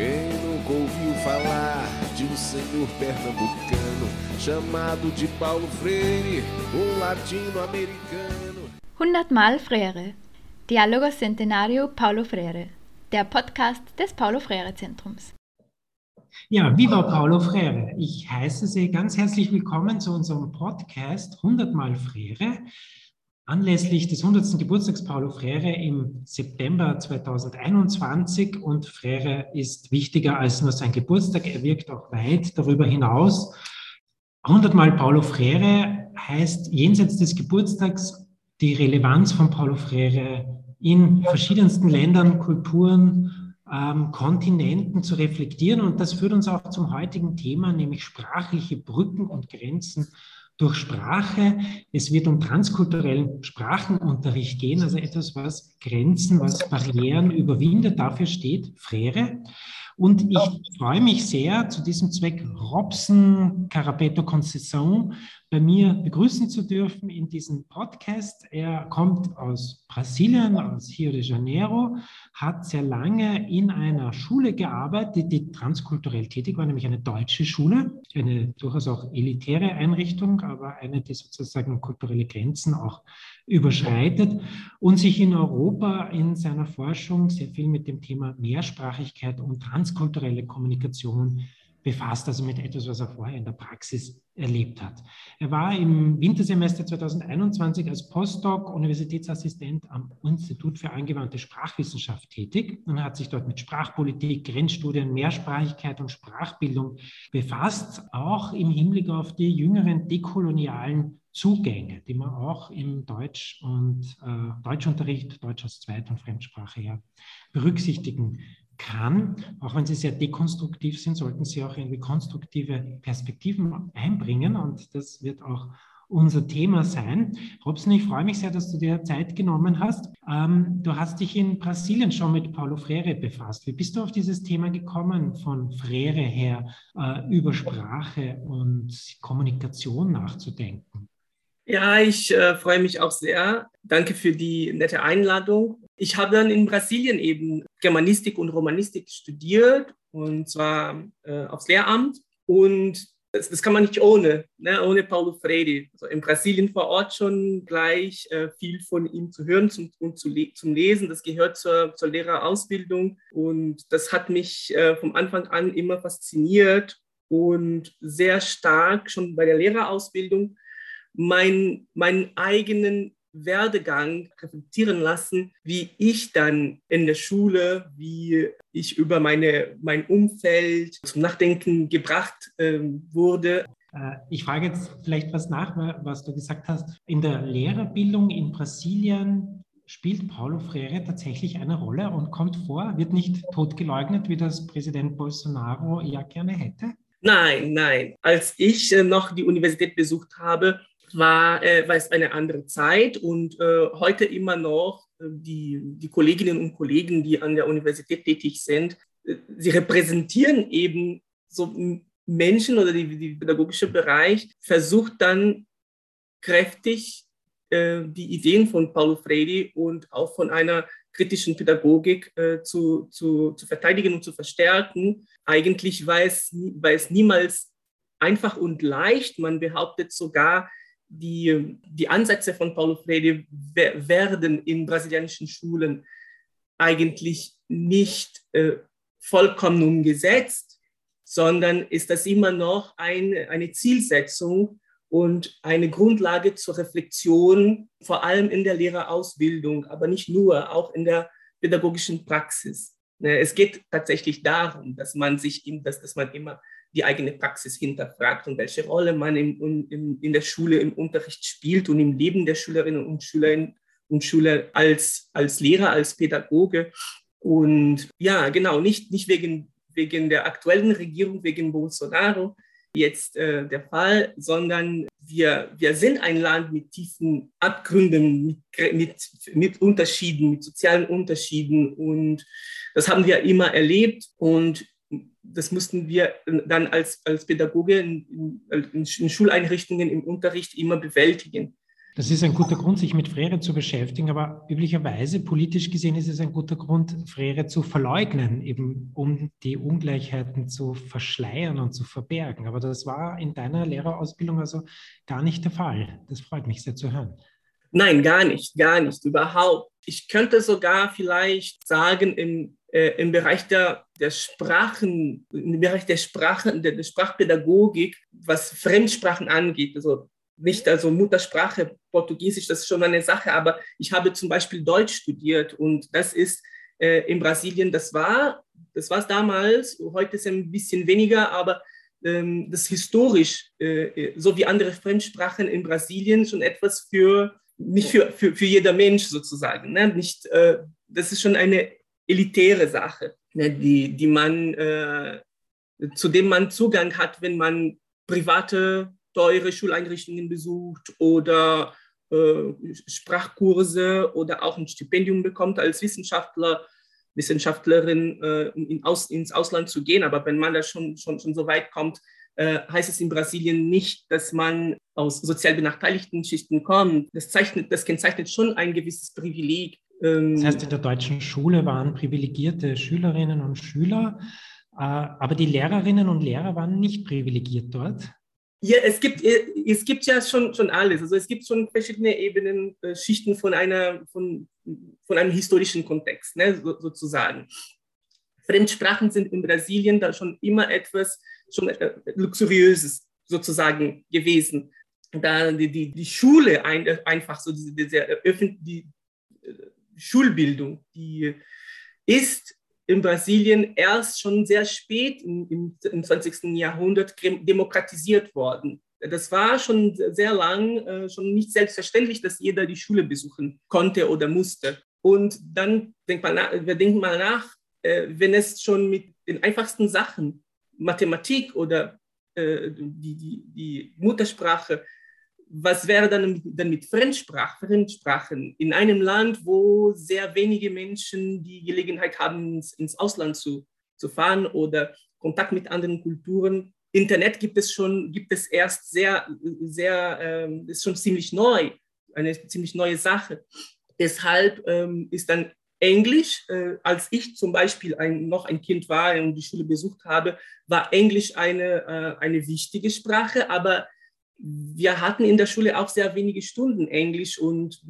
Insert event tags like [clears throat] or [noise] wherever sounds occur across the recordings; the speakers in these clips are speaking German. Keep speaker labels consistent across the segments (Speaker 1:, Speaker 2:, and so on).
Speaker 1: Quem nunca ouviu falar de um senhor pernambucano chamado de Paulo Freire, um latino-americano?
Speaker 2: 100 Mal Freire. Dialogos Centenario Paulo Freire. Der Podcast des Paulo Freire Zentrums.
Speaker 3: Ja, viva Paulo Freire. Ich heiße Sie ganz herzlich willkommen zu unserem Podcast 100 Mal Freire. Anlässlich des 100. Geburtstags Paulo Freire im September 2021 und Freire ist wichtiger als nur sein Geburtstag, er wirkt auch weit darüber hinaus. 100 Mal Paulo Freire heißt jenseits des Geburtstags die Relevanz von Paulo Freire in verschiedensten Ländern, Kulturen, ähm, Kontinenten zu reflektieren. Und das führt uns auch zum heutigen Thema, nämlich sprachliche Brücken und Grenzen durch Sprache. Es wird um transkulturellen Sprachenunterricht gehen, also etwas, was Grenzen, was Barrieren überwindet. Dafür steht Frere. Und ich freue mich sehr, zu diesem Zweck Robson Carapeto Conceição bei mir begrüßen zu dürfen in diesem Podcast. Er kommt aus Brasilien, aus Rio de Janeiro, hat sehr lange in einer Schule gearbeitet, die transkulturell tätig war, nämlich eine deutsche Schule, eine durchaus auch elitäre Einrichtung, aber eine, die sozusagen kulturelle Grenzen auch überschreitet und sich in Europa in seiner Forschung sehr viel mit dem Thema Mehrsprachigkeit und transkulturelle Kommunikation befasst, also mit etwas, was er vorher in der Praxis erlebt hat. Er war im Wintersemester 2021 als Postdoc Universitätsassistent am Institut für angewandte Sprachwissenschaft tätig und hat sich dort mit Sprachpolitik, Grenzstudien, Mehrsprachigkeit und Sprachbildung befasst, auch im Hinblick auf die jüngeren dekolonialen Zugänge, die man auch im Deutsch- und äh, Deutschunterricht, Deutsch als Zweit- und Fremdsprache ja berücksichtigen kann, auch wenn sie sehr dekonstruktiv sind, sollten sie auch irgendwie konstruktive Perspektiven einbringen und das wird auch unser Thema sein. Robson, ich freue mich sehr, dass du dir Zeit genommen hast. Ähm, du hast dich in Brasilien schon mit Paulo Freire befasst. Wie bist du auf dieses Thema gekommen, von Freire her äh, über Sprache und Kommunikation nachzudenken?
Speaker 4: Ja, ich äh, freue mich auch sehr. Danke für die nette Einladung. Ich habe dann in Brasilien eben Germanistik und Romanistik studiert und zwar äh, aufs Lehramt. Und das, das, kann man nicht ohne, ne, ohne Paulo Freire. Also in Brasilien vor Ort schon gleich äh, viel von ihm zu hören zum, und zu le zum Lesen. Das gehört zur, zur Lehrerausbildung und das hat mich äh, vom Anfang an immer fasziniert und sehr stark schon bei der Lehrerausbildung mein, meinen eigenen Werdegang reflektieren lassen, wie ich dann in der Schule, wie ich über meine, mein Umfeld zum Nachdenken gebracht äh, wurde.
Speaker 3: Ich frage jetzt vielleicht was nach, was du gesagt hast. In der Lehrerbildung in Brasilien spielt Paulo Freire tatsächlich eine Rolle und kommt vor, wird nicht totgeleugnet, wie das Präsident Bolsonaro ja gerne hätte?
Speaker 4: Nein, nein. Als ich äh, noch die Universität besucht habe, war, äh, war es eine andere Zeit und äh, heute immer noch äh, die, die Kolleginnen und Kollegen, die an der Universität tätig sind, äh, sie repräsentieren eben so Menschen oder die, die pädagogische Bereich versucht dann kräftig äh, die Ideen von Paulo Freire und auch von einer kritischen Pädagogik äh, zu, zu, zu verteidigen und zu verstärken. Eigentlich war es, war es niemals einfach und leicht. Man behauptet sogar, die, die Ansätze von Paulo Freire werden in brasilianischen Schulen eigentlich nicht äh, vollkommen umgesetzt, sondern ist das immer noch eine, eine Zielsetzung und eine Grundlage zur Reflexion, vor allem in der Lehrerausbildung, aber nicht nur, auch in der pädagogischen Praxis. Ne, es geht tatsächlich darum, dass man sich, dass, dass man immer die eigene Praxis hinterfragt und welche Rolle man im, im, in der Schule im Unterricht spielt und im Leben der Schülerinnen und Schüler und Schüler als, als Lehrer, als Pädagoge. Und ja, genau, nicht, nicht wegen, wegen der aktuellen Regierung, wegen Bolsonaro jetzt äh, der Fall, sondern wir, wir sind ein Land mit tiefen Abgründen, mit, mit, mit Unterschieden, mit sozialen Unterschieden. Und das haben wir immer erlebt. Und das mussten wir dann als, als Pädagoge in, in, in, Schuleinrichtungen im Unterricht immer bewältigen.
Speaker 3: Das ist ein guter Grund, sich mit Frere zu beschäftigen, aber üblicherweise, politisch gesehen, ist es ein guter Grund, Frere zu verleugnen, eben um die Ungleichheiten zu verschleiern und zu verbergen. Aber das war in deiner Lehrerausbildung also gar nicht der Fall. Das freut mich sehr zu hören.
Speaker 4: Nein, gar nicht, gar nicht, überhaupt. Ich könnte sogar vielleicht sagen, im, äh, im Bereich der, der Sprachen, im Bereich der Sprachen, der, der Sprachpädagogik, was Fremdsprachen angeht, also nicht, also Muttersprache Portugiesisch, das ist schon eine Sache, aber ich habe zum Beispiel Deutsch studiert und das ist äh, in Brasilien, das war, das war es damals, heute ist es ein bisschen weniger, aber ähm, das historisch, äh, so wie andere Fremdsprachen in Brasilien, schon etwas für, nicht für, für, für jeder Mensch sozusagen, ne? nicht, äh, das ist schon eine elitäre Sache, ne? die, die man, äh, zu dem man Zugang hat, wenn man private teure Schuleinrichtungen besucht oder äh, Sprachkurse oder auch ein Stipendium bekommt als Wissenschaftler, Wissenschaftlerin, äh, in aus, ins Ausland zu gehen. Aber wenn man da schon, schon, schon so weit kommt, äh, heißt es in Brasilien nicht, dass man aus sozial benachteiligten Schichten kommt. Das, zeichnet, das kennzeichnet schon ein gewisses Privileg.
Speaker 3: Ähm, das heißt, in der deutschen Schule waren privilegierte Schülerinnen und Schüler, äh, aber die Lehrerinnen und Lehrer waren nicht privilegiert dort.
Speaker 4: Ja, es gibt, äh, es gibt ja schon, schon alles. Also es gibt schon verschiedene Ebenen, äh, Schichten von, einer, von, von einem historischen Kontext, ne, so, sozusagen. Fremdsprachen sind in Brasilien da schon immer etwas schon äh, Luxuriöses sozusagen gewesen. Da die, die, die Schule ein, einfach so, diese, diese die Schulbildung, die ist in Brasilien erst schon sehr spät im, im, im 20. Jahrhundert demokratisiert worden. Das war schon sehr lang äh, schon nicht selbstverständlich, dass jeder die Schule besuchen konnte oder musste. Und dann denkt man wir denken mal nach, äh, wenn es schon mit den einfachsten Sachen, Mathematik oder äh, die, die, die Muttersprache was wäre dann, dann mit Fremdsprach, Fremdsprachen in einem Land, wo sehr wenige Menschen die Gelegenheit haben, ins, Ausland zu, zu fahren oder Kontakt mit anderen Kulturen. Internet gibt es schon, gibt es erst sehr, sehr, ähm, ist schon ziemlich neu, eine ziemlich neue Sache. Deshalb ähm, ist dann Englisch, äh, als ich zum Beispiel ein, noch ein Kind war und die Schule besucht habe, war Englisch eine, äh, eine wichtige Sprache, aber wir hatten in der Schule auch sehr wenige Stunden Englisch und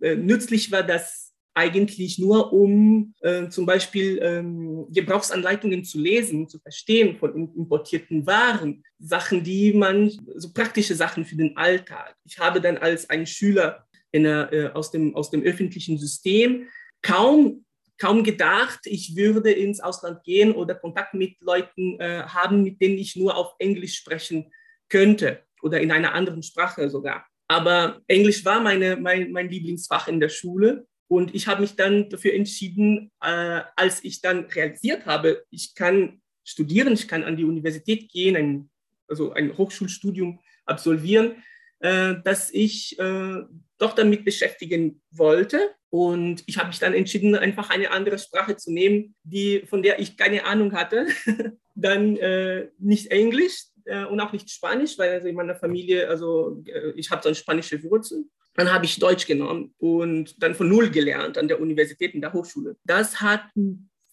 Speaker 4: äh, nützlich war das eigentlich nur, um äh, zum Beispiel ähm, Gebrauchsanleitungen zu lesen, zu verstehen von importierten Waren, Sachen, die man, so praktische Sachen für den Alltag. Ich habe dann als ein Schüler der, äh, aus, dem, aus dem öffentlichen System kaum kaum gedacht, ich würde ins Ausland gehen oder Kontakt mit Leuten äh, haben, mit denen ich nur auf Englisch sprechen könnte oder in einer anderen Sprache sogar. Aber Englisch war meine, mein, mein Lieblingsfach in der Schule. Und ich habe mich dann dafür entschieden, äh, als ich dann realisiert habe, ich kann studieren, ich kann an die Universität gehen, ein, also ein Hochschulstudium absolvieren, äh, dass ich äh, doch damit beschäftigen wollte. Und ich habe mich dann entschieden, einfach eine andere Sprache zu nehmen, die, von der ich keine Ahnung hatte. [laughs] dann äh, nicht Englisch, äh, und auch nicht Spanisch, weil also in meiner Familie, also äh, ich habe so spanische Wurzel. Dann habe ich Deutsch genommen und dann von Null gelernt an der Universität, in der Hochschule. Das hat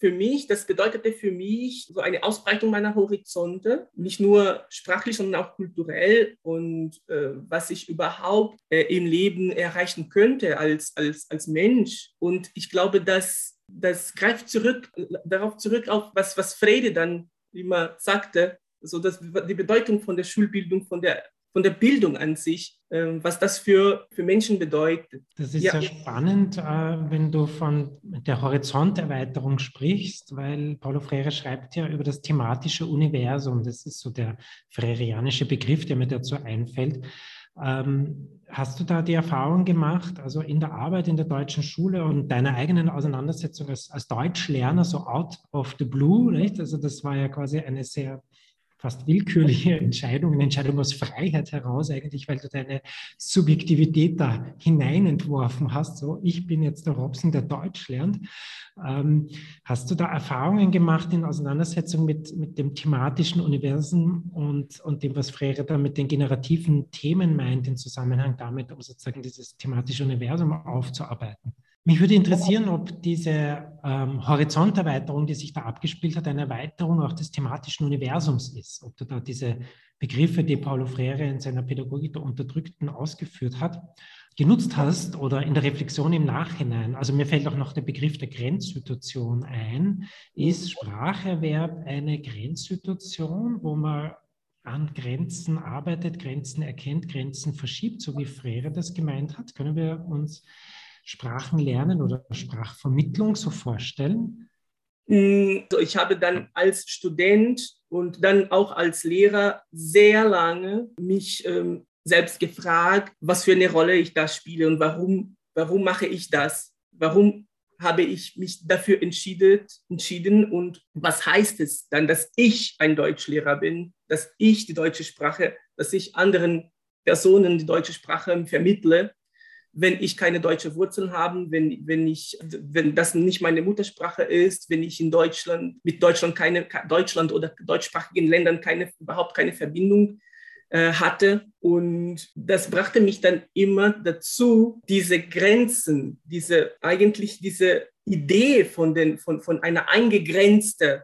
Speaker 4: für mich, das bedeutete für mich so eine Ausbreitung meiner Horizonte, nicht nur sprachlich, sondern auch kulturell und äh, was ich überhaupt äh, im Leben erreichen könnte als, als, als Mensch. Und ich glaube, dass das greift zurück, darauf zurück, auf was, was Frede dann immer sagte, so dass die Bedeutung von der Schulbildung, von der, von der Bildung an sich, äh, was das für, für Menschen bedeutet.
Speaker 3: Das ist ja, sehr spannend, äh, wenn du von der Horizonterweiterung sprichst, weil Paulo Freire schreibt ja über das thematische Universum. Das ist so der freirianische Begriff, der mir dazu einfällt. Ähm, hast du da die Erfahrung gemacht, also in der Arbeit in der deutschen Schule und deiner eigenen Auseinandersetzung als, als Deutschlerner, so out of the blue, nicht? Also das war ja quasi eine sehr fast willkürliche Entscheidung, eine Entscheidung aus Freiheit heraus eigentlich, weil du deine Subjektivität da hineinentworfen hast. So, ich bin jetzt der Robson, der Deutsch lernt. Ähm, hast du da Erfahrungen gemacht in Auseinandersetzung mit, mit dem thematischen Universum und, und dem, was Freire da mit den generativen Themen meint, im Zusammenhang damit, um sozusagen dieses thematische Universum aufzuarbeiten? Mich würde interessieren, ob diese ähm, Horizonterweiterung, die sich da abgespielt hat, eine Erweiterung auch des thematischen Universums ist. Ob du da diese Begriffe, die Paulo Freire in seiner Pädagogik der Unterdrückten ausgeführt hat, genutzt hast oder in der Reflexion im Nachhinein. Also mir fällt auch noch der Begriff der Grenzsituation ein. Ist Spracherwerb eine Grenzsituation, wo man an Grenzen arbeitet, Grenzen erkennt, Grenzen verschiebt, so wie Freire das gemeint hat? Können wir uns Sprachenlernen oder Sprachvermittlung so vorstellen?
Speaker 4: Mm, ich habe dann als Student und dann auch als Lehrer sehr lange mich ähm, selbst gefragt, was für eine Rolle ich da spiele und warum, warum mache ich das? Warum habe ich mich dafür entschieden, entschieden und was heißt es dann, dass ich ein Deutschlehrer bin, dass ich die deutsche Sprache, dass ich anderen Personen die deutsche Sprache vermittle wenn ich keine deutsche Wurzeln habe, wenn, wenn, ich, wenn das nicht meine Muttersprache ist, wenn ich in Deutschland mit Deutschland keine Deutschland oder deutschsprachigen Ländern keine, überhaupt keine Verbindung äh, hatte. Und das brachte mich dann immer dazu, diese Grenzen, diese eigentlich diese Idee von, den, von, von einer eingegrenzten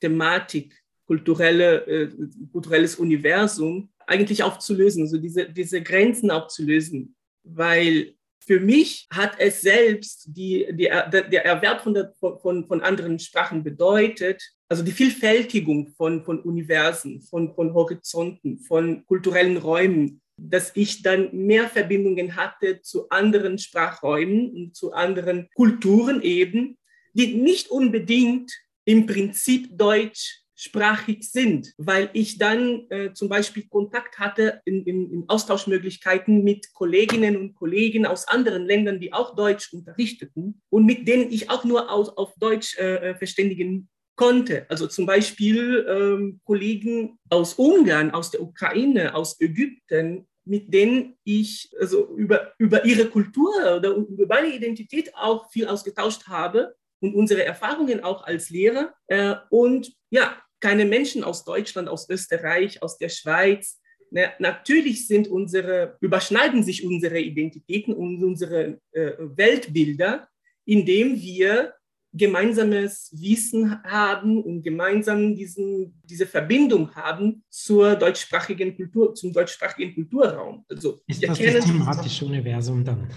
Speaker 4: Thematik, kulturelle, äh, kulturelles Universum, eigentlich aufzulösen, also diese, diese Grenzen aufzulösen weil für mich hat es selbst die, die, der Erwerb von, der, von, von anderen Sprachen bedeutet, also die Vielfältigung von, von Universen, von, von Horizonten, von kulturellen Räumen, dass ich dann mehr Verbindungen hatte zu anderen Sprachräumen und zu anderen Kulturen eben, die nicht unbedingt im Prinzip Deutsch sprachig sind, weil ich dann äh, zum Beispiel Kontakt hatte in, in, in, Austauschmöglichkeiten mit Kolleginnen und Kollegen aus anderen Ländern, die auch Deutsch unterrichteten und mit denen ich auch nur aus, auf Deutsch äh, äh verständigen konnte. Also zum Beispiel ähm, Kollegen aus Ungarn, aus der Ukraine, aus Ägypten, mit denen ich also über, über ihre Kultur oder über meine Identität auch viel ausgetauscht habe und unsere Erfahrungen auch als Lehrer. Äh, und ja, keine Menschen aus Deutschland, aus Österreich, aus der Schweiz. Na, natürlich sind unsere, überschneiden sich unsere Identitäten und unsere äh, Weltbilder, indem wir gemeinsames Wissen haben und gemeinsam diesen, diese Verbindung haben zur deutschsprachigen Kultur, zum deutschsprachigen Kulturraum.
Speaker 3: Also, Ist das das thematische Universum dann?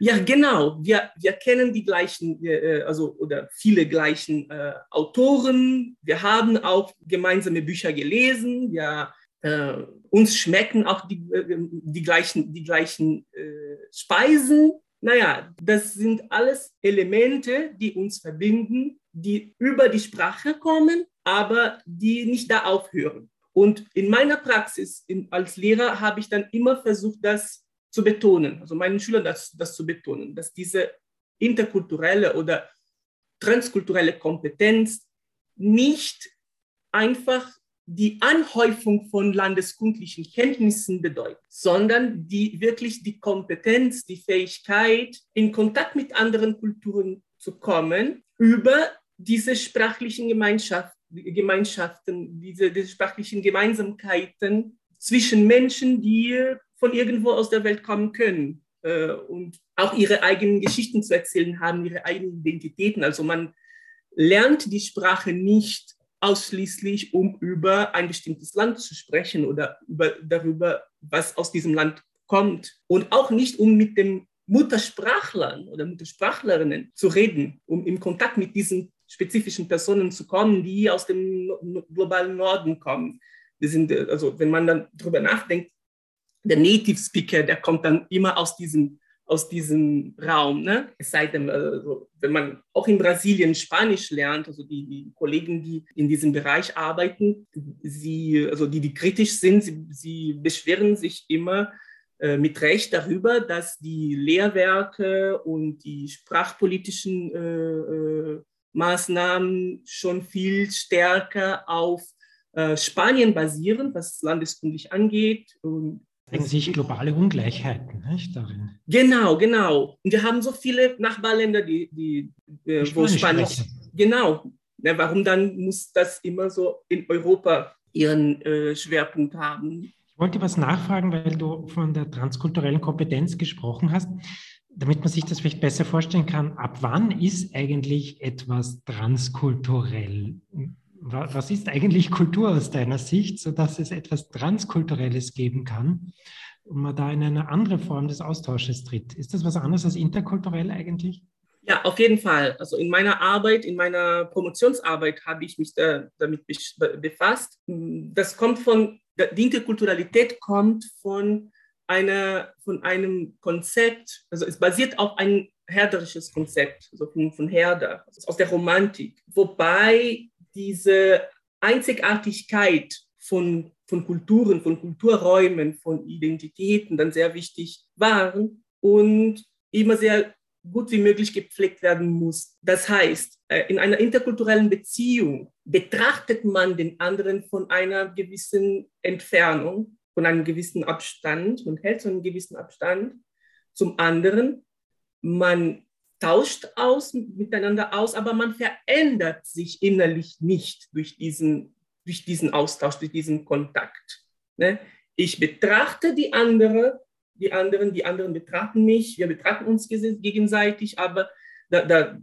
Speaker 4: Ja, genau. Wir, wir kennen die gleichen, äh, also oder viele gleichen äh, Autoren. Wir haben auch gemeinsame Bücher gelesen. Ja, äh, uns schmecken auch die, äh, die gleichen, die gleichen äh, Speisen. Naja, das sind alles Elemente, die uns verbinden, die über die Sprache kommen, aber die nicht da aufhören. Und in meiner Praxis in, als Lehrer habe ich dann immer versucht, das zu betonen, also meinen Schülern das, das zu betonen, dass diese interkulturelle oder transkulturelle Kompetenz nicht einfach die Anhäufung von landeskundlichen Kenntnissen bedeutet, sondern die wirklich die Kompetenz, die Fähigkeit, in Kontakt mit anderen Kulturen zu kommen, über diese sprachlichen Gemeinschaft, Gemeinschaften, diese, diese sprachlichen Gemeinsamkeiten zwischen Menschen, die von irgendwo aus der Welt kommen können äh, und auch ihre eigenen Geschichten zu erzählen haben, ihre eigenen Identitäten. Also man lernt die Sprache nicht ausschließlich, um über ein bestimmtes Land zu sprechen oder über, darüber, was aus diesem Land kommt. Und auch nicht, um mit den Muttersprachlern oder Muttersprachlerinnen zu reden, um in Kontakt mit diesen spezifischen Personen zu kommen, die aus dem globalen Norden kommen. Wir sind, also wenn man dann darüber nachdenkt, der Native Speaker, der kommt dann immer aus diesem, aus diesem Raum. Ne? Es sei denn, also, wenn man auch in Brasilien Spanisch lernt, also die, die, Kollegen, die in diesem Bereich arbeiten, sie, also die, die kritisch sind, sie, sie beschweren sich immer äh, mit Recht darüber, dass die Lehrwerke und die sprachpolitischen äh, äh, Maßnahmen schon viel stärker auf äh, Spanien basieren, was landeskundlich angeht. Und
Speaker 3: zeigen sich globale Ungleichheiten nicht, darin.
Speaker 4: Genau, genau. Und wir haben so viele Nachbarländer, die, die, äh, wo Spanisch. Sprechen. Genau. Ja, warum dann muss das immer so in Europa ihren äh, Schwerpunkt haben?
Speaker 3: Ich wollte was nachfragen, weil du von der transkulturellen Kompetenz gesprochen hast damit man sich das vielleicht besser vorstellen kann, ab wann ist eigentlich etwas transkulturell? Was ist eigentlich Kultur aus deiner Sicht, sodass es etwas Transkulturelles geben kann und man da in eine andere Form des Austausches tritt? Ist das was anderes als interkulturell eigentlich?
Speaker 4: Ja, auf jeden Fall. Also in meiner Arbeit, in meiner Promotionsarbeit habe ich mich da, damit befasst. Das kommt von, die Interkulturalität kommt von eine, von einem Konzept, also es basiert auf ein herderisches Konzept, also von, von Herder, also aus der Romantik, wobei diese Einzigartigkeit von, von Kulturen, von Kulturräumen, von Identitäten dann sehr wichtig waren und immer sehr gut wie möglich gepflegt werden muss. Das heißt, äh, in einer interkulturellen Beziehung betrachtet man den anderen von einer gewissen Entfernung von einem gewissen Abstand, man hält so einen gewissen Abstand. Zum anderen, man tauscht aus, miteinander aus, aber man verändert sich innerlich nicht durch diesen, durch diesen Austausch, durch diesen Kontakt. Ne? Ich betrachte die andere, die anderen, die anderen betrachten mich, wir betrachten uns gegenseitig, aber da, da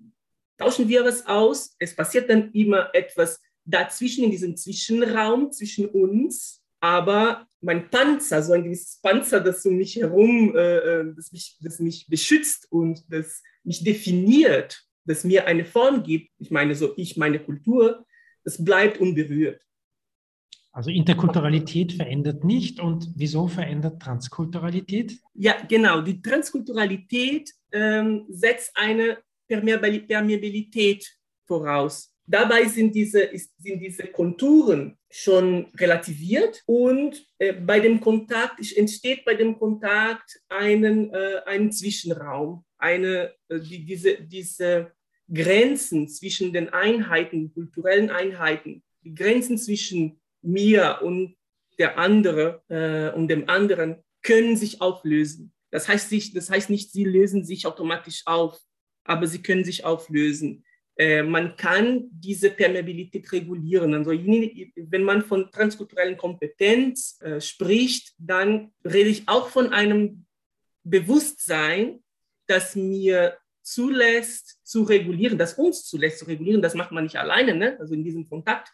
Speaker 4: tauschen wir was aus. Es passiert dann immer etwas dazwischen, in diesem Zwischenraum zwischen uns, aber mein Panzer, so ein gewisses Panzer, das um mich herum, äh, äh, das, mich, das mich beschützt und das mich definiert, das mir eine Form gibt, ich meine so ich, meine Kultur, das bleibt unberührt.
Speaker 3: Also Interkulturalität verändert nicht und wieso verändert Transkulturalität?
Speaker 4: Ja, genau. Die Transkulturalität ähm, setzt eine Permeabilität voraus. Dabei sind diese, sind diese Konturen schon relativiert und äh, bei dem Kontakt entsteht bei dem Kontakt einen, äh, ein Zwischenraum, eine, äh, die, diese, diese Grenzen zwischen den Einheiten, kulturellen Einheiten, die Grenzen zwischen mir und der andere äh, und dem anderen können sich auflösen. Das heißt, sich, das heißt nicht, sie lösen sich automatisch auf, aber sie können sich auflösen. Äh, man kann diese Permeabilität regulieren. Also wenn man von transkulturellen Kompetenz äh, spricht, dann rede ich auch von einem Bewusstsein, das mir zulässt zu regulieren, das uns zulässt zu regulieren. Das macht man nicht alleine, ne? also in diesem Kontakt.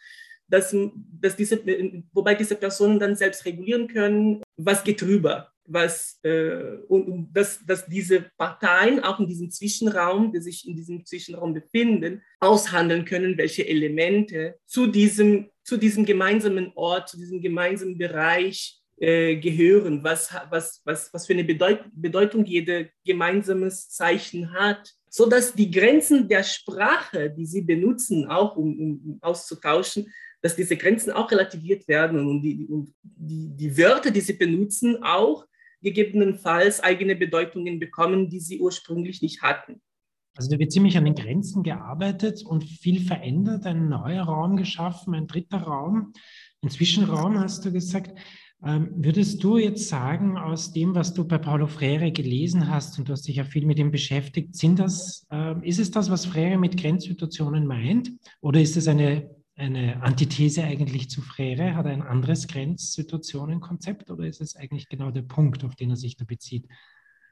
Speaker 4: Dass, dass diese, wobei diese Personen dann selbst regulieren können, was geht drüber, was, äh, und, und dass, dass diese Parteien auch in diesem Zwischenraum, die sich in diesem Zwischenraum befinden, aushandeln können, welche Elemente zu diesem, zu diesem gemeinsamen Ort, zu diesem gemeinsamen Bereich äh, gehören, was, was, was, was für eine Bedeut Bedeutung jede gemeinsames Zeichen hat, so dass die Grenzen der Sprache, die sie benutzen, auch um, um auszutauschen, dass diese Grenzen auch relativiert werden und die, und die, die Wörter, die sie benutzen, auch gegebenenfalls eigene Bedeutungen bekommen, die sie ursprünglich nicht hatten.
Speaker 3: Also da wird ziemlich an den Grenzen gearbeitet und viel verändert, ein neuer Raum geschaffen, ein dritter Raum, ein Zwischenraum, hast du gesagt. Ähm, würdest du jetzt sagen, aus dem, was du bei Paulo Freire gelesen hast, und du hast dich ja viel mit ihm beschäftigt, sind das, äh, ist es das, was Freire mit Grenzsituationen meint? Oder ist es eine eine Antithese eigentlich zu Frere? Hat er ein anderes Grenzsituationenkonzept oder ist es eigentlich genau der Punkt, auf den er sich da bezieht?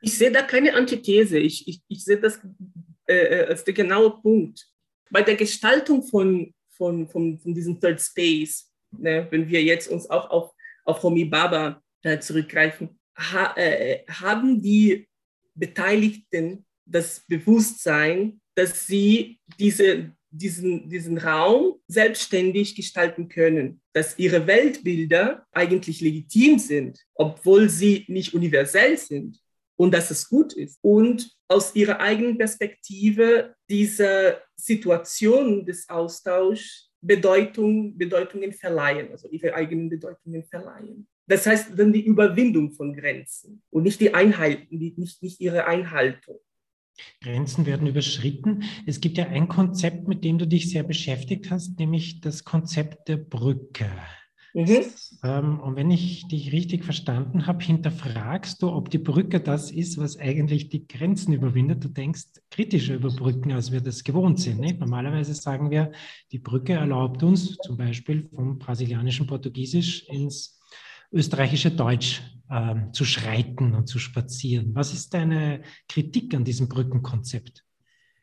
Speaker 4: Ich sehe da keine Antithese. Ich, ich, ich sehe das äh, äh, als der genaue Punkt. Bei der Gestaltung von, von, von, von diesem Third Space, ne, wenn wir jetzt uns auch auf, auf Homi Baba äh, zurückgreifen, ha, äh, haben die Beteiligten das Bewusstsein, dass sie diese, diesen, diesen Raum selbstständig gestalten können, dass ihre Weltbilder eigentlich legitim sind, obwohl sie nicht universell sind und dass es gut ist. Und aus ihrer eigenen Perspektive dieser Situation des Austauschs Bedeutung, Bedeutungen verleihen, also ihre eigenen Bedeutungen verleihen. Das heißt dann die Überwindung von Grenzen und nicht die Einhalten, nicht, nicht ihre Einhaltung.
Speaker 3: Grenzen werden überschritten. Es gibt ja ein Konzept, mit dem du dich sehr beschäftigt hast, nämlich das Konzept der Brücke. Mhm. Ähm, und wenn ich dich richtig verstanden habe, hinterfragst du, ob die Brücke das ist, was eigentlich die Grenzen überwindet. Du denkst kritischer über Brücken, als wir das gewohnt sind. Nicht? Normalerweise sagen wir, die Brücke erlaubt uns zum Beispiel vom brasilianischen Portugiesisch ins österreichische Deutsch ähm, zu schreiten und zu spazieren. Was ist deine Kritik an diesem Brückenkonzept?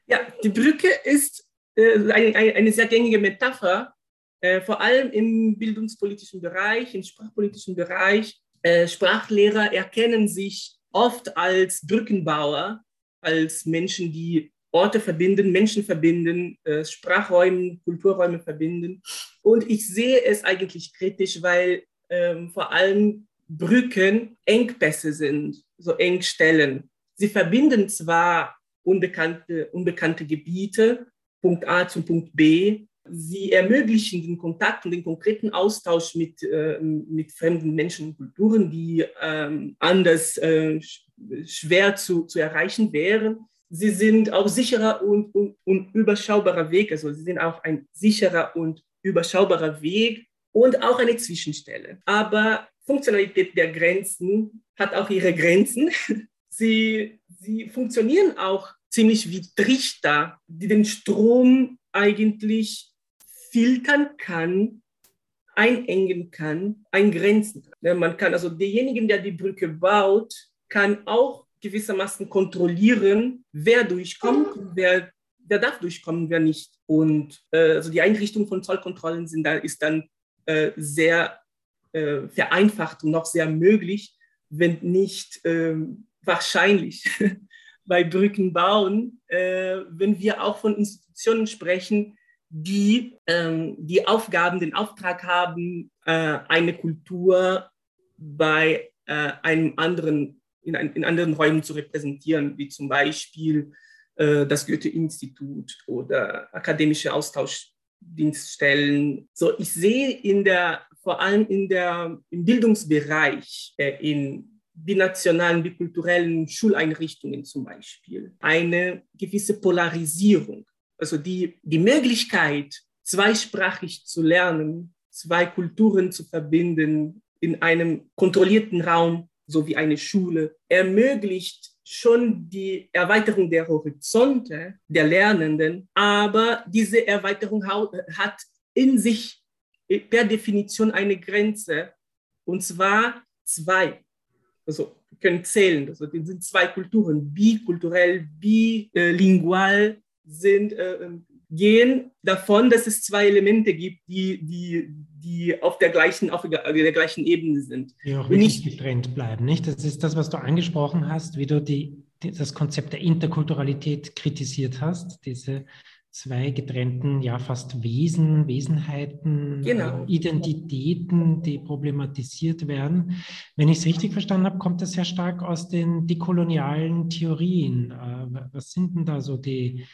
Speaker 4: Ja, die Brücke ist äh, eine, eine, sehr gängige Metapher, äh, vor allem im bildungspolitischen Bereich, im sprachpolitischen Bereich. Äh, Sprachlehrer erkennen sich oft als Brückenbauer, als Menschen, die Orte verbinden, Menschen verbinden, äh, Sprachräume, Kulturräume verbinden. Und ich sehe es eigentlich kritisch, weil ähm, vor allem Brücken Engpässe sind, so Engstellen. Sie verbinden zwar unbekannte, unbekannte Gebiete, Punkt A zum Punkt B, sie ermöglichen den Kontakt und den konkreten Austausch mit, äh, mit fremden Menschen und Kulturen, die äh, anders äh, schwer zu, zu erreichen wären. Sie sind auch sicherer und, und, und überschaubarer Weg, also sie sind auch ein sicherer und überschaubarer Weg, und auch eine Zwischenstelle. Aber Funktionalität der Grenzen hat auch ihre Grenzen. [laughs] Sie, sie funktionieren auch ziemlich wie Trichter, die den Strom eigentlich filtern kann, einengen kann, eingrenzen. Man kann also derjenigen, der die Brücke baut, kann auch gewissermaßen kontrollieren, wer durchkommt, wer, wer darf durchkommen, wer nicht. Und äh, also die Einrichtung von Zollkontrollen sind da, ist dann äh, sehr äh, vereinfacht und noch sehr möglich, wenn nicht äh, wahrscheinlich [laughs] bei Brücken bauen, äh, wenn wir auch von Institutionen sprechen, die ähm, die Aufgaben, den Auftrag haben, äh, eine Kultur bei einem anderen, in, ein, in, anderen Räumen zu repräsentieren, wie zum Beispiel das Goethe-Institut oder akademische Austausch Dienststellen. So, ich sehe in der, vor allem in der, im Bildungsbereich, äh, in binationalen, bikulturellen Schuleinrichtungen zum Beispiel, eine gewisse Polarisierung. Also die, die Möglichkeit, zweisprachig zu lernen, zwei Kulturen zu verbinden in einem kontrollierten Raum, so wie eine Schule, ermöglicht schon die Erweiterung der Horizonte der Lernenden, aber diese Erweiterung hat in sich per Definition eine Grenze, und zwar zwei. Also wir können zählen, also das sind zwei Kulturen, bikulturell, bilingual sind, äh, gehen davon, dass es zwei Elemente gibt, die, die, die auf, der gleichen, auf der gleichen Ebene sind.
Speaker 3: Die auch nicht getrennt bleiben, nicht? Das ist das, was du angesprochen hast, wie du die, die, das Konzept der Interkulturalität kritisiert hast, diese zwei getrennten, ja fast Wesen, Wesenheiten, genau. äh, Identitäten, die problematisiert werden. Wenn ich es richtig verstanden habe, kommt das sehr stark aus den dekolonialen Theorien. Äh, was sind denn da so die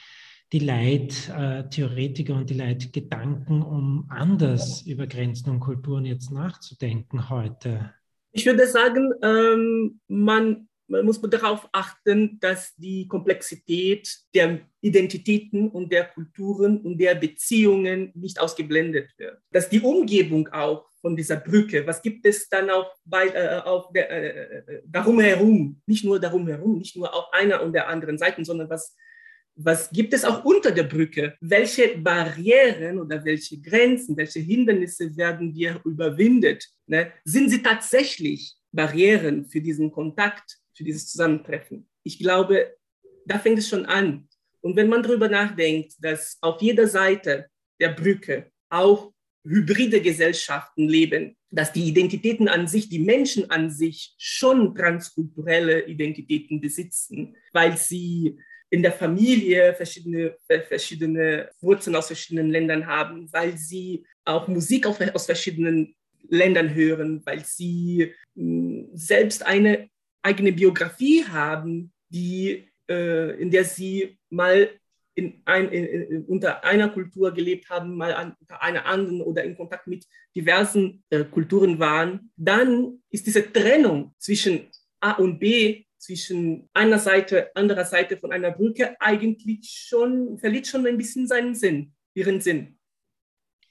Speaker 3: die Leittheoretiker und die Leitgedanken, um anders über Grenzen und Kulturen jetzt nachzudenken heute?
Speaker 4: Ich würde sagen, ähm, man, man muss darauf achten, dass die Komplexität der Identitäten und der Kulturen und der Beziehungen nicht ausgeblendet wird. Dass die Umgebung auch von dieser Brücke, was gibt es dann auch bei, äh, auf der, äh, äh darum herum, nicht nur darum herum, nicht nur auf einer und der anderen Seite, sondern was was gibt es auch unter der Brücke? Welche Barrieren oder welche Grenzen, welche Hindernisse werden wir überwindet? Ne? Sind sie tatsächlich Barrieren für diesen Kontakt, für dieses Zusammentreffen? Ich glaube, da fängt es schon an. Und wenn man darüber nachdenkt, dass auf jeder Seite der Brücke auch hybride Gesellschaften leben, dass die Identitäten an sich, die Menschen an sich schon transkulturelle Identitäten besitzen, weil sie in der Familie verschiedene, verschiedene Wurzeln aus verschiedenen Ländern haben, weil sie auch Musik aus verschiedenen Ländern hören, weil sie hm, selbst eine eigene Biografie haben, die, äh, in der sie mal in ein, in, unter einer Kultur gelebt haben, mal unter einer anderen oder in Kontakt mit diversen äh, Kulturen waren, dann ist diese Trennung zwischen A und B zwischen einer Seite, anderer Seite von einer Brücke eigentlich schon, verliert schon ein bisschen seinen Sinn, ihren Sinn.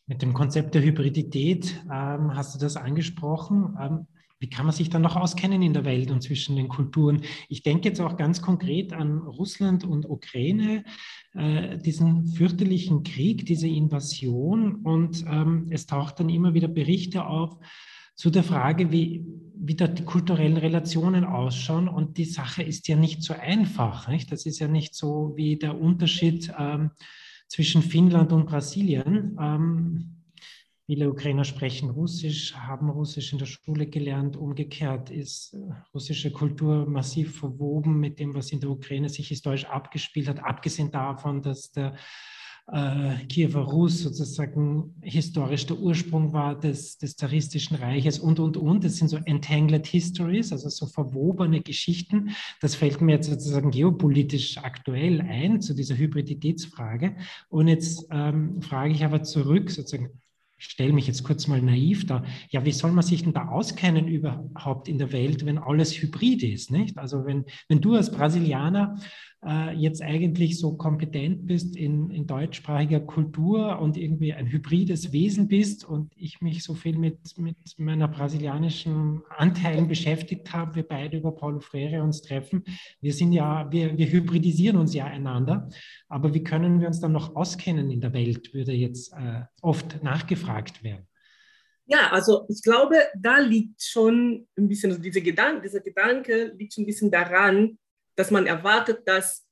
Speaker 3: Mit dem Konzept der Hybridität ähm, hast du das angesprochen. Ähm, wie kann man sich dann noch auskennen in der Welt und zwischen den Kulturen? Ich denke jetzt auch ganz konkret an Russland und Ukraine, äh, diesen fürchterlichen Krieg, diese Invasion. Und ähm, es taucht dann immer wieder Berichte auf zu der Frage, wie, wie da die kulturellen Relationen ausschauen. Und die Sache ist ja nicht so einfach. Nicht? Das ist ja nicht so wie der Unterschied ähm, zwischen Finnland und Brasilien. Ähm, Viele Ukrainer sprechen Russisch, haben Russisch in der Schule gelernt. Umgekehrt ist äh, russische Kultur massiv verwoben mit dem, was in der Ukraine sich historisch abgespielt hat, abgesehen davon, dass der äh, Kiewer Rus sozusagen historisch der Ursprung war des, des zaristischen Reiches und, und, und. Das sind so entangled histories, also so verwobene Geschichten. Das fällt mir jetzt sozusagen geopolitisch aktuell ein zu dieser Hybriditätsfrage. Und jetzt ähm, frage ich aber zurück, sozusagen, stelle mich jetzt kurz mal naiv da, ja, wie soll man sich denn da auskennen überhaupt in der Welt, wenn alles hybrid ist, nicht? Also wenn, wenn du als Brasilianer äh, jetzt eigentlich so kompetent bist in, in deutschsprachiger Kultur und irgendwie ein hybrides Wesen bist und ich mich so viel mit, mit meiner brasilianischen Anteilen beschäftigt habe, wir beide über Paulo Freire uns treffen. Wir sind ja, wir, wir hybridisieren uns ja einander, aber wie können wir uns dann noch auskennen in der Welt, würde jetzt äh, oft nachgefragt werden.
Speaker 4: Ja, also ich glaube, da liegt schon ein bisschen, also diese Gedanke, dieser Gedanke liegt schon ein bisschen daran, dass man erwartet, dass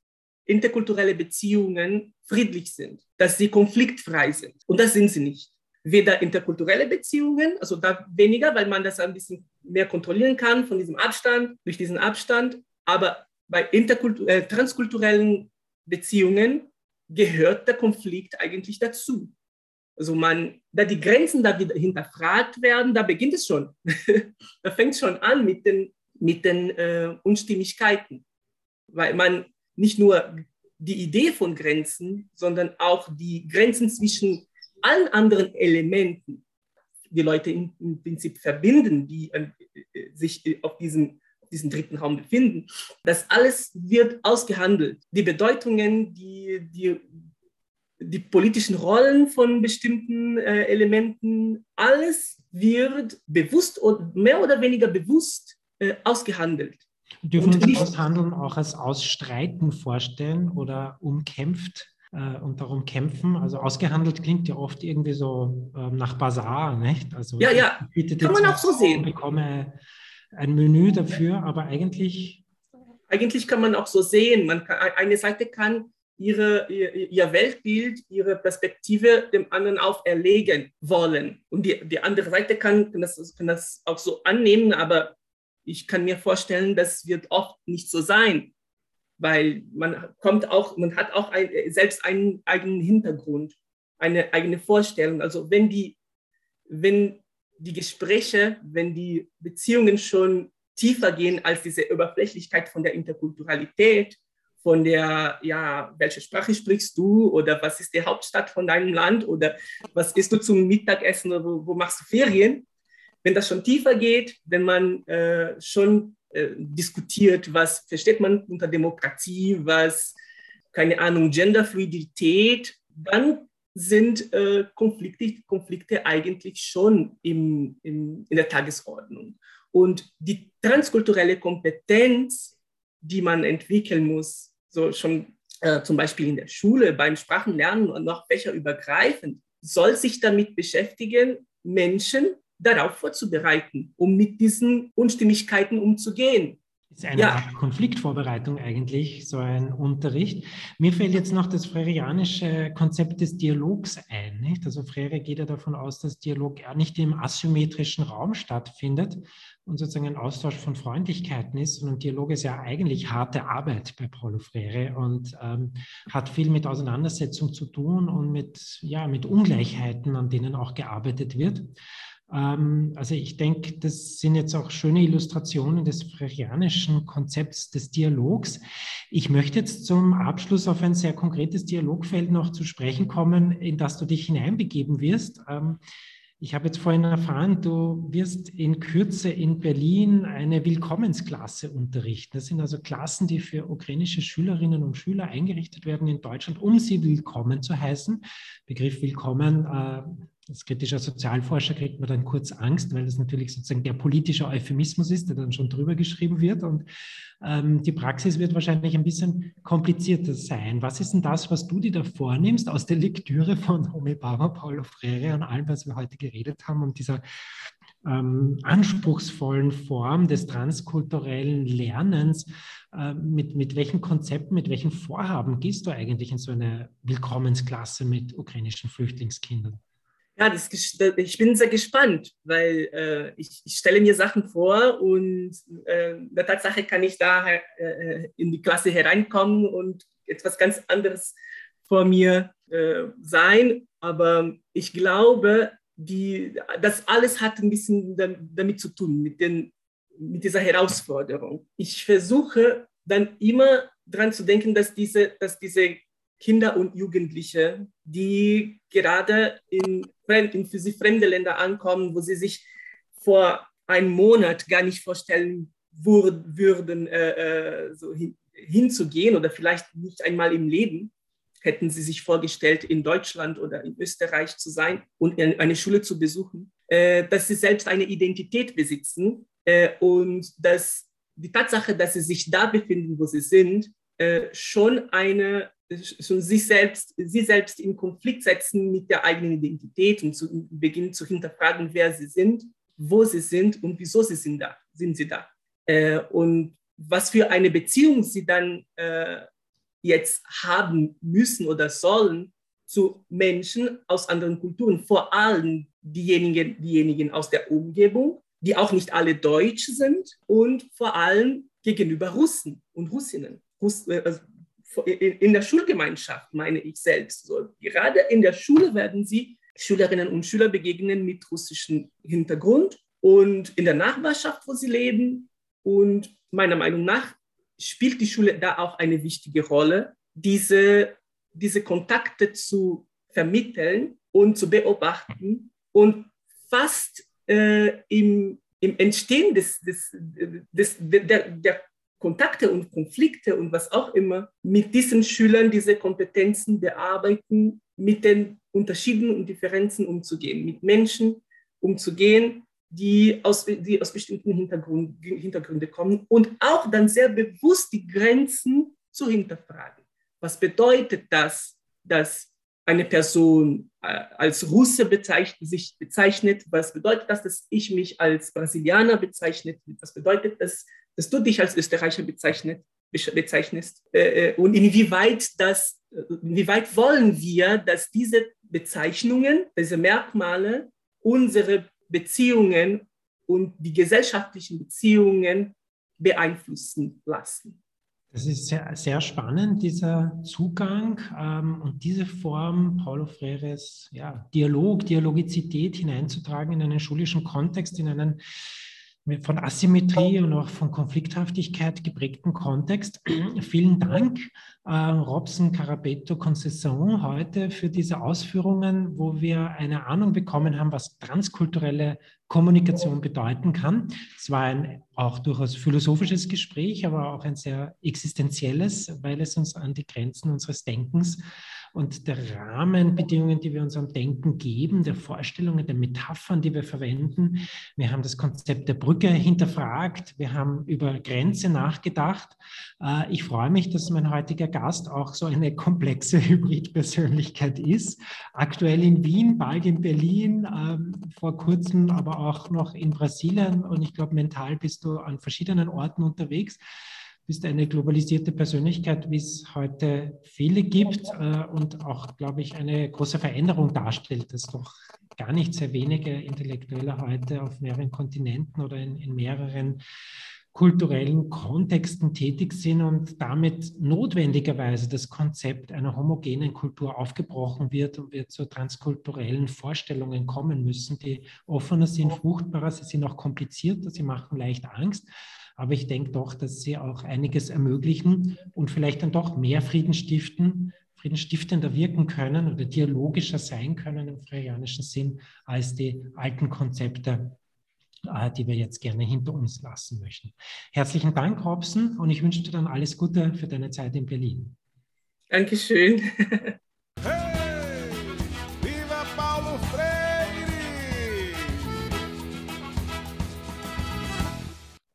Speaker 4: interkulturelle Beziehungen friedlich sind, dass sie konfliktfrei sind. Und das sind sie nicht. Weder interkulturelle Beziehungen, also da weniger, weil man das ein bisschen mehr kontrollieren kann von diesem Abstand, durch diesen Abstand, aber bei äh, transkulturellen Beziehungen gehört der Konflikt eigentlich dazu. Also man, da die Grenzen da wieder hinterfragt werden, da beginnt es schon. [laughs] da fängt es schon an mit den, mit den äh, Unstimmigkeiten weil man nicht nur die Idee von Grenzen, sondern auch die Grenzen zwischen allen anderen Elementen, die Leute im, im Prinzip verbinden, die äh, sich auf diesem, auf diesem dritten Raum befinden. Das alles wird ausgehandelt. Die Bedeutungen, die, die, die politischen Rollen von bestimmten äh, Elementen, alles wird bewusst oder mehr oder weniger bewusst äh, ausgehandelt.
Speaker 3: Dürfen und uns Aushandeln auch als Ausstreiten vorstellen oder umkämpft äh, und darum kämpfen? Also ausgehandelt klingt ja oft irgendwie so äh, nach Basar, nicht? Also
Speaker 4: ja, ja, kann man auch so sehen.
Speaker 3: Ich bekomme ein Menü dafür, aber eigentlich...
Speaker 4: Eigentlich kann man auch so sehen. Man kann, eine Seite kann ihre, ihr, ihr, Weltbild, ihre Perspektive dem anderen auferlegen wollen. Und die, die andere Seite kann, kann, das, kann das auch so annehmen, aber ich kann mir vorstellen, das wird oft nicht so sein, weil man kommt auch, man hat auch ein, selbst einen eigenen Hintergrund, eine eigene Vorstellung. Also wenn die, wenn die Gespräche, wenn die Beziehungen schon tiefer gehen als diese Oberflächlichkeit von der Interkulturalität, von der, ja, welche Sprache sprichst du oder was ist die Hauptstadt von deinem Land oder was isst du zum Mittagessen oder wo, wo machst du Ferien, wenn das schon tiefer geht, wenn man äh, schon äh, diskutiert, was versteht man unter Demokratie, was, keine Ahnung, Genderfluidität, dann sind äh, Konflikte, Konflikte eigentlich schon im, im, in der Tagesordnung. Und die transkulturelle Kompetenz, die man entwickeln muss, so schon äh, zum Beispiel in der Schule, beim Sprachenlernen und noch fächerübergreifend, soll sich damit beschäftigen, Menschen darauf vorzubereiten, um mit diesen Unstimmigkeiten umzugehen.
Speaker 3: Das ist eine ja. Art Konfliktvorbereitung eigentlich, so ein Unterricht. Mir fällt jetzt noch das freirianische Konzept des Dialogs ein. Nicht? Also Freire geht ja davon aus, dass Dialog nicht im asymmetrischen Raum stattfindet und sozusagen ein Austausch von Freundlichkeiten ist, sondern Dialog ist ja eigentlich harte Arbeit bei Paulo Freire und ähm, hat viel mit Auseinandersetzung zu tun und mit, ja, mit Ungleichheiten, an denen auch gearbeitet wird. Ähm, also ich denke, das sind jetzt auch schöne Illustrationen des freudianischen Konzepts des Dialogs. Ich möchte jetzt zum Abschluss auf ein sehr konkretes Dialogfeld noch zu sprechen kommen, in das du dich hineinbegeben wirst. Ähm, Ich habe jetzt vorhin erfahren, du wirst in Kürze in Berlin eine Willkommensklasse unterrichten. Das sind also Klassen, die für ukrainische Schülerinnen und Schüler eingerichtet werden in Deutschland, um sie willkommen zu heißen. Begriff Willkommen äh, als kritischer Sozialforscher kriegt man dann kurz Angst, weil das natürlich sozusagen der politische Euphemismus ist, der dann schon drüber geschrieben wird. Und ähm, die Praxis wird wahrscheinlich ein bisschen komplizierter sein. Was ist denn das, was du dir da vornimmst aus der Lektüre von Homi Bauer, Paulo Freire und allem, was wir heute geredet haben, um dieser ähm, anspruchsvollen Form des transkulturellen Lernens, äh, mit, mit welchen Konzepten, mit welchen Vorhaben gehst du eigentlich in so eine Willkommensklasse mit ukrainischen Flüchtlingskindern?
Speaker 4: Ja, das, ich bin sehr gespannt, weil äh, ich, ich, stelle mir Sachen vor und äh, der Tatsache kann ich da äh, in die Klasse hereinkommen und etwas ganz anderes vor mir äh, sein. Aber ich glaube, die, das alles hat ein bisschen damit zu tun, mit, den, mit dieser Herausforderung. Ich versuche dann immer daran zu denken, dass diese, dass diese Kinder und Jugendliche, die gerade in, in für sie fremde Länder ankommen, wo sie sich vor einem Monat gar nicht vorstellen würden, äh, äh, so hin, hinzugehen oder vielleicht nicht einmal im Leben hätten sie sich vorgestellt, in Deutschland oder in Österreich zu sein und eine Schule zu besuchen, äh, dass sie selbst eine Identität besitzen äh, und dass die Tatsache, dass sie sich da befinden, wo sie sind, äh, schon eine schon sich selbst, sie selbst in Konflikt setzen mit der eigenen Identität und zu, beginnen zu hinterfragen, wer sie sind, wo sie sind und wieso sie sind da, sind sie da. Äh, und was für eine Beziehung sie dann äh, jetzt haben müssen oder sollen zu Menschen aus anderen Kulturen, vor allem diejenigen, diejenigen aus der Umgebung, die auch nicht alle deutsch sind und vor allem gegenüber Russen und Russinnen. Russ, äh, also in der Schulgemeinschaft, meine ich selbst. So, gerade in der Schule werden sie Schülerinnen und Schüler begegnen mit russischem Hintergrund und in der Nachbarschaft, wo sie leben. Und meiner Meinung nach spielt die Schule da auch eine wichtige Rolle, diese, diese Kontakte zu vermitteln und zu beobachten und fast äh, im, im Entstehen des, des, des, der, der Kontakte und Konflikte und was auch immer mit diesen Schülern diese Kompetenzen bearbeiten, mit den Unterschieden und Differenzen umzugehen, mit Menschen umzugehen, die aus, die aus bestimmten Hintergrund, Hintergründen kommen und auch dann sehr bewusst die Grenzen zu hinterfragen. Was bedeutet das, dass eine Person äh, als Russe bezeichnet, sich bezeichnet? Was bedeutet das, dass ich mich als Brasilianer bezeichnet? Was bedeutet das, dass du dich als Österreicher bezeichnet, bezeichnest äh, äh, und inwieweit das, inwieweit wollen wir, dass diese Bezeichnungen, diese Merkmale unsere Beziehungen und die gesellschaftlichen Beziehungen beeinflussen lassen.
Speaker 3: Das ist sehr, sehr spannend, dieser Zugang ähm, und diese Form Paulo Freires ja, Dialog, Dialogizität hineinzutragen in einen schulischen Kontext, in einen von Asymmetrie und auch von Konflikthaftigkeit geprägten Kontext. [clears throat] Vielen Dank, äh, Robson Carabetto Concession, heute für diese Ausführungen, wo wir eine Ahnung bekommen haben, was transkulturelle Kommunikation bedeuten kann. Es war ein auch durchaus philosophisches Gespräch, aber auch ein sehr existenzielles, weil es uns an die Grenzen unseres Denkens und der Rahmenbedingungen, die wir unserem Denken geben, der Vorstellungen, der Metaphern, die wir verwenden. Wir haben das Konzept der Brücke hinterfragt, wir haben über Grenze nachgedacht. Äh, ich freue mich, dass mein heutiger Gast auch so eine komplexe [laughs] Hybridpersönlichkeit ist. Aktuell in Wien, bald in Berlin, ähm, vor kurzem aber auch noch in Brasilien und ich glaube, mental bist du an verschiedenen Orten unterwegs bist eine globalisierte Persönlichkeit, wie es heute viele gibt äh, und auch, glaube ich, eine große Veränderung darstellt, dass doch gar nicht sehr wenige Intellektuelle heute auf mehreren Kontinenten oder in, in mehreren kulturellen Kontexten tätig sind und damit notwendigerweise das Konzept einer homogenen Kultur aufgebrochen wird und wir zu transkulturellen Vorstellungen kommen müssen, die offener sind, fruchtbarer, sie sind auch komplizierter, sie machen leicht Angst, aber ich denke doch, dass sie auch einiges ermöglichen und vielleicht dann doch mehr Frieden stiften, friedensstiftender wirken können oder dialogischer sein können im freianischen Sinn als die alten Konzepte, äh, die wir jetzt gerne hinter uns lassen möchten. Herzlichen Dank, Robson, und ich wünsche dir dann alles Gute für deine Zeit in Berlin.
Speaker 4: Dankeschön. [laughs]